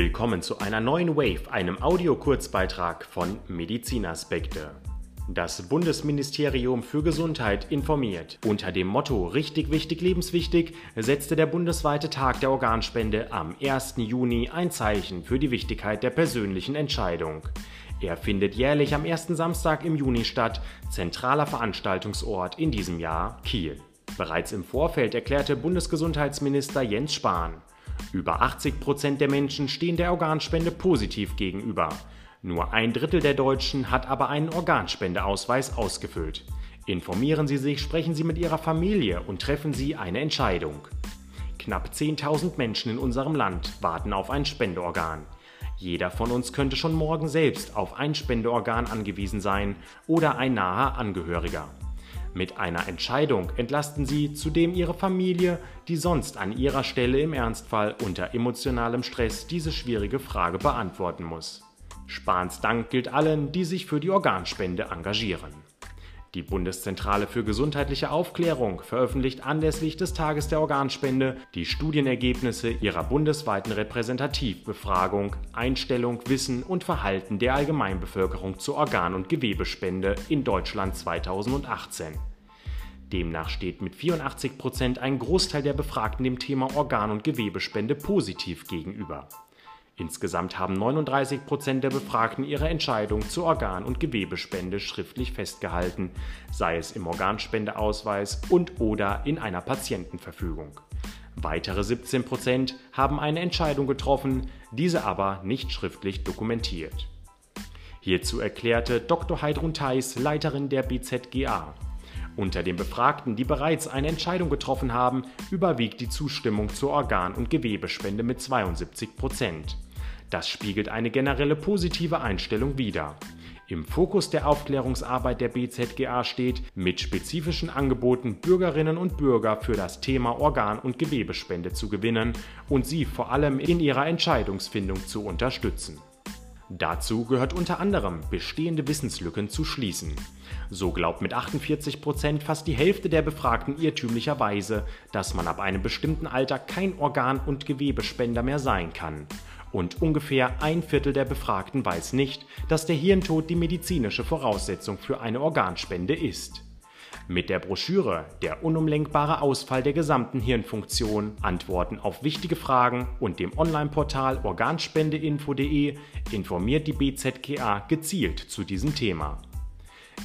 Willkommen zu einer neuen Wave, einem Audio-Kurzbeitrag von Medizinaspekte. Das Bundesministerium für Gesundheit informiert. Unter dem Motto Richtig wichtig, lebenswichtig setzte der bundesweite Tag der Organspende am 1. Juni ein Zeichen für die Wichtigkeit der persönlichen Entscheidung. Er findet jährlich am ersten Samstag im Juni statt, zentraler Veranstaltungsort in diesem Jahr Kiel. Bereits im Vorfeld erklärte Bundesgesundheitsminister Jens Spahn, über 80 Prozent der Menschen stehen der Organspende positiv gegenüber. Nur ein Drittel der Deutschen hat aber einen Organspendeausweis ausgefüllt. Informieren Sie sich, sprechen Sie mit Ihrer Familie und treffen Sie eine Entscheidung. Knapp 10.000 Menschen in unserem Land warten auf ein Spendeorgan. Jeder von uns könnte schon morgen selbst auf ein Spendeorgan angewiesen sein oder ein naher Angehöriger. Mit einer Entscheidung entlasten sie zudem ihre Familie, die sonst an ihrer Stelle im Ernstfall unter emotionalem Stress diese schwierige Frage beantworten muss. Spahns Dank gilt allen, die sich für die Organspende engagieren. Die Bundeszentrale für gesundheitliche Aufklärung veröffentlicht anlässlich des Tages der Organspende die Studienergebnisse ihrer bundesweiten Repräsentativbefragung Einstellung, Wissen und Verhalten der Allgemeinbevölkerung zur Organ- und Gewebespende in Deutschland 2018. Demnach steht mit 84 Prozent ein Großteil der Befragten dem Thema Organ- und Gewebespende positiv gegenüber. Insgesamt haben 39 Prozent der Befragten ihre Entscheidung zur Organ- und Gewebespende schriftlich festgehalten, sei es im Organspendeausweis und/oder in einer Patientenverfügung. Weitere 17 Prozent haben eine Entscheidung getroffen, diese aber nicht schriftlich dokumentiert. Hierzu erklärte Dr. Heidrun Theis, Leiterin der BZGA, unter den Befragten, die bereits eine Entscheidung getroffen haben, überwiegt die Zustimmung zur Organ- und Gewebespende mit 72 Prozent. Das spiegelt eine generelle positive Einstellung wider. Im Fokus der Aufklärungsarbeit der BZGA steht, mit spezifischen Angeboten Bürgerinnen und Bürger für das Thema Organ- und Gewebespende zu gewinnen und sie vor allem in ihrer Entscheidungsfindung zu unterstützen. Dazu gehört unter anderem, bestehende Wissenslücken zu schließen. So glaubt mit 48 Prozent fast die Hälfte der Befragten irrtümlicherweise, dass man ab einem bestimmten Alter kein Organ- und Gewebespender mehr sein kann. Und ungefähr ein Viertel der Befragten weiß nicht, dass der Hirntod die medizinische Voraussetzung für eine Organspende ist. Mit der Broschüre Der unumlenkbare Ausfall der gesamten Hirnfunktion, Antworten auf wichtige Fragen und dem Online-Portal organspendeinfo.de informiert die BZGA gezielt zu diesem Thema.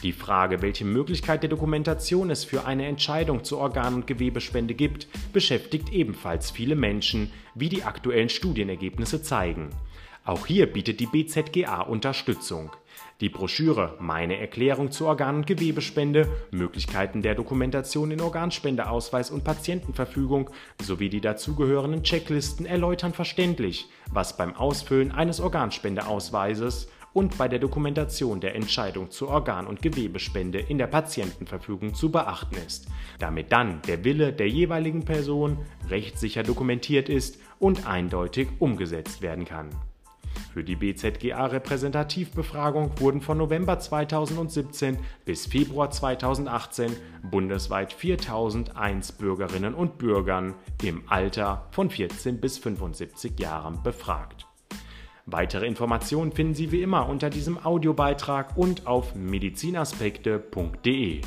Die Frage, welche Möglichkeit der Dokumentation es für eine Entscheidung zur Organ- und Gewebespende gibt, beschäftigt ebenfalls viele Menschen, wie die aktuellen Studienergebnisse zeigen. Auch hier bietet die BZGA Unterstützung. Die Broschüre Meine Erklärung zur Organ- und Gewebespende, Möglichkeiten der Dokumentation in Organspendeausweis und Patientenverfügung sowie die dazugehörenden Checklisten erläutern verständlich, was beim Ausfüllen eines Organspendeausweises und bei der Dokumentation der Entscheidung zur Organ- und Gewebespende in der Patientenverfügung zu beachten ist, damit dann der Wille der jeweiligen Person rechtssicher dokumentiert ist und eindeutig umgesetzt werden kann. Für die BZGA-Repräsentativbefragung wurden von November 2017 bis Februar 2018 bundesweit 4001 Bürgerinnen und Bürgern im Alter von 14 bis 75 Jahren befragt. Weitere Informationen finden Sie wie immer unter diesem Audiobeitrag und auf medizinaspekte.de.